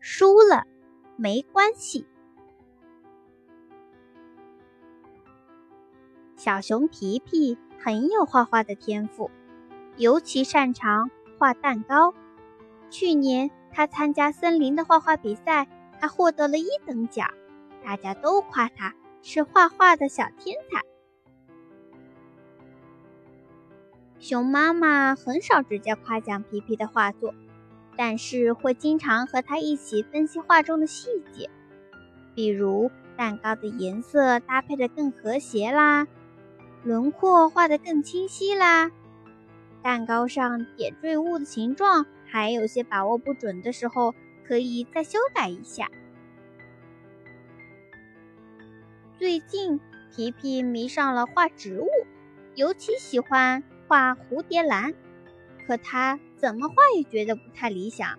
输了没关系。小熊皮皮很有画画的天赋，尤其擅长画蛋糕。去年他参加森林的画画比赛，还获得了一等奖，大家都夸他是画画的小天才。熊妈妈很少直接夸奖皮皮的画作，但是会经常和他一起分析画中的细节，比如蛋糕的颜色搭配的更和谐啦，轮廓画得更清晰啦，蛋糕上点缀物的形状还有些把握不准的时候，可以再修改一下。最近皮皮迷上了画植物，尤其喜欢。画蝴蝶兰，可他怎么画也觉得不太理想。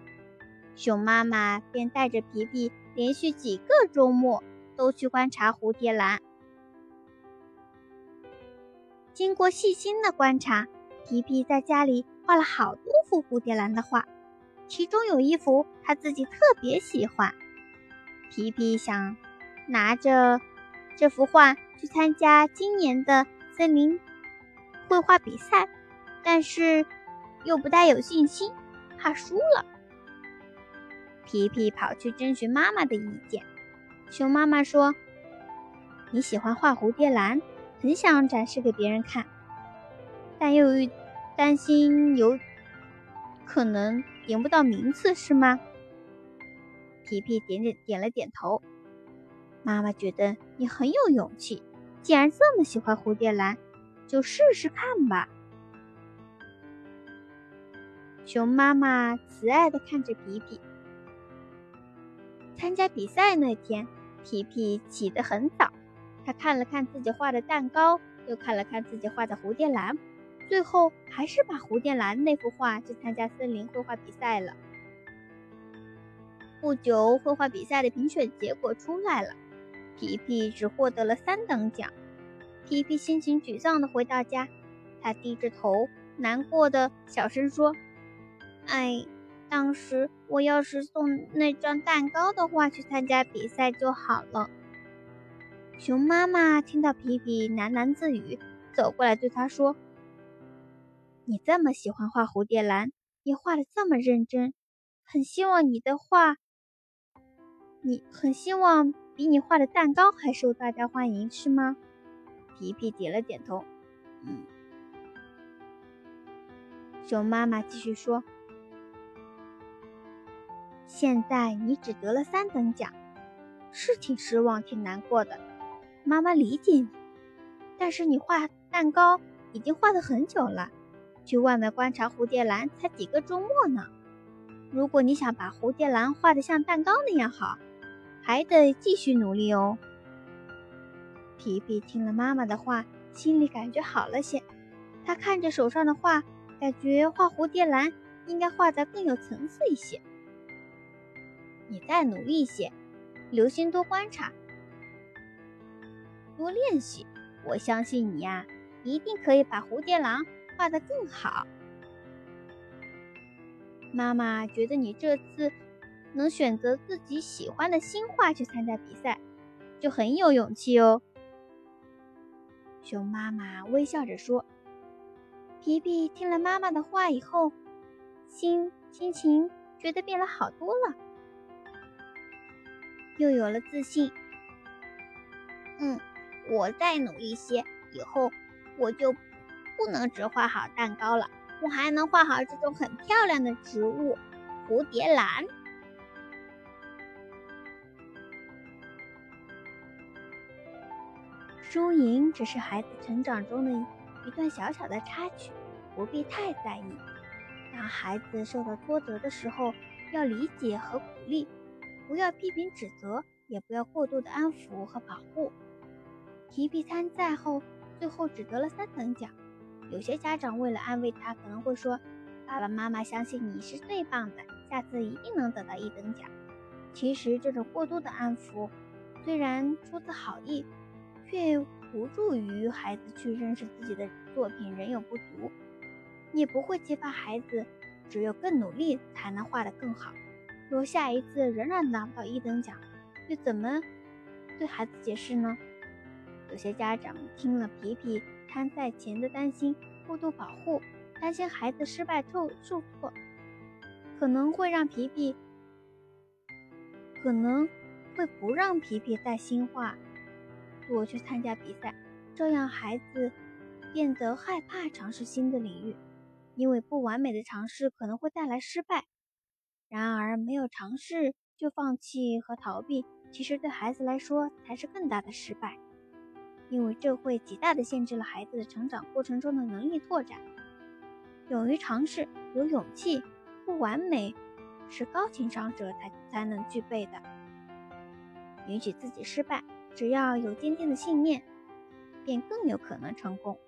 熊妈妈便带着皮皮连续几个周末都去观察蝴蝶兰。经过细心的观察，皮皮在家里画了好多幅蝴蝶兰的画，其中有一幅他自己特别喜欢。皮皮想拿着这幅画去参加今年的森林。绘画比赛，但是又不太有信心，怕输了。皮皮跑去征询妈妈的意见。熊妈妈说：“你喜欢画蝴蝶兰，很想展示给别人看，但又担心有可能赢不到名次，是吗？”皮皮点点点了点头。妈妈觉得你很有勇气，既然这么喜欢蝴蝶兰。就试试看吧。熊妈妈慈爱的看着皮皮。参加比赛那天，皮皮起得很早，他看了看自己画的蛋糕，又看了看自己画的蝴蝶兰，最后还是把蝴蝶兰那幅画去参加森林绘画比赛了。不久，绘画比赛的评选结果出来了，皮皮只获得了三等奖。皮皮心情沮丧的回到家，他低着头，难过的小声说：“哎，当时我要是送那张蛋糕的话去参加比赛就好了。”熊妈妈听到皮皮喃喃自语，走过来对他说：“你这么喜欢画蝴蝶兰，也画的这么认真，很希望你的画，你很希望比你画的蛋糕还受大家欢迎，是吗？”皮皮点了点头，嗯。熊妈妈继续说：“现在你只得了三等奖，是挺失望、挺难过的。妈妈理解你，但是你画蛋糕已经画了很久了，去外面观察蝴蝶兰才几个周末呢。如果你想把蝴蝶兰画得像蛋糕那样好，还得继续努力哦。”皮皮听了妈妈的话，心里感觉好了些。他看着手上的画，感觉画蝴蝶兰应该画得更有层次一些。你再努力些，留心多观察，多练习。我相信你呀，一定可以把蝴蝶兰画得更好。妈妈觉得你这次能选择自己喜欢的新画去参加比赛，就很有勇气哦。熊妈妈微笑着说：“皮皮听了妈妈的话以后，心心情觉得变了好多了，又有了自信。嗯，我再努力些，以后我就不能只画好蛋糕了，我还能画好这种很漂亮的植物——蝴蝶兰。”输赢只是孩子成长中的一段小小的插曲，不必太在意。当孩子受到挫折的时候，要理解和鼓励，不要批评指责，也不要过度的安抚和保护。皮皮参赛后，最后只得了三等奖。有些家长为了安慰他，可能会说：“爸爸妈妈相信你是最棒的，下次一定能得到一等奖。”其实，这种过度的安抚，虽然出自好意。却无助于孩子去认识自己的作品仍有不足，也不会激发孩子只有更努力才能画得更好。若下一次仍然拿不到一等奖，又怎么对孩子解释呢？有些家长听了皮皮参赛前的担心，过度保护，担心孩子失败受受挫，可能会让皮皮，可能会不让皮皮带新话多去参加比赛，这样孩子变得害怕尝试新的领域，因为不完美的尝试可能会带来失败。然而，没有尝试就放弃和逃避，其实对孩子来说才是更大的失败。因为这会极大的限制了孩子的成长过程中的能力拓展。勇于尝试，有勇气，不完美是高情商者才才能具备的。允许自己失败，只要有坚定的信念，便更有可能成功。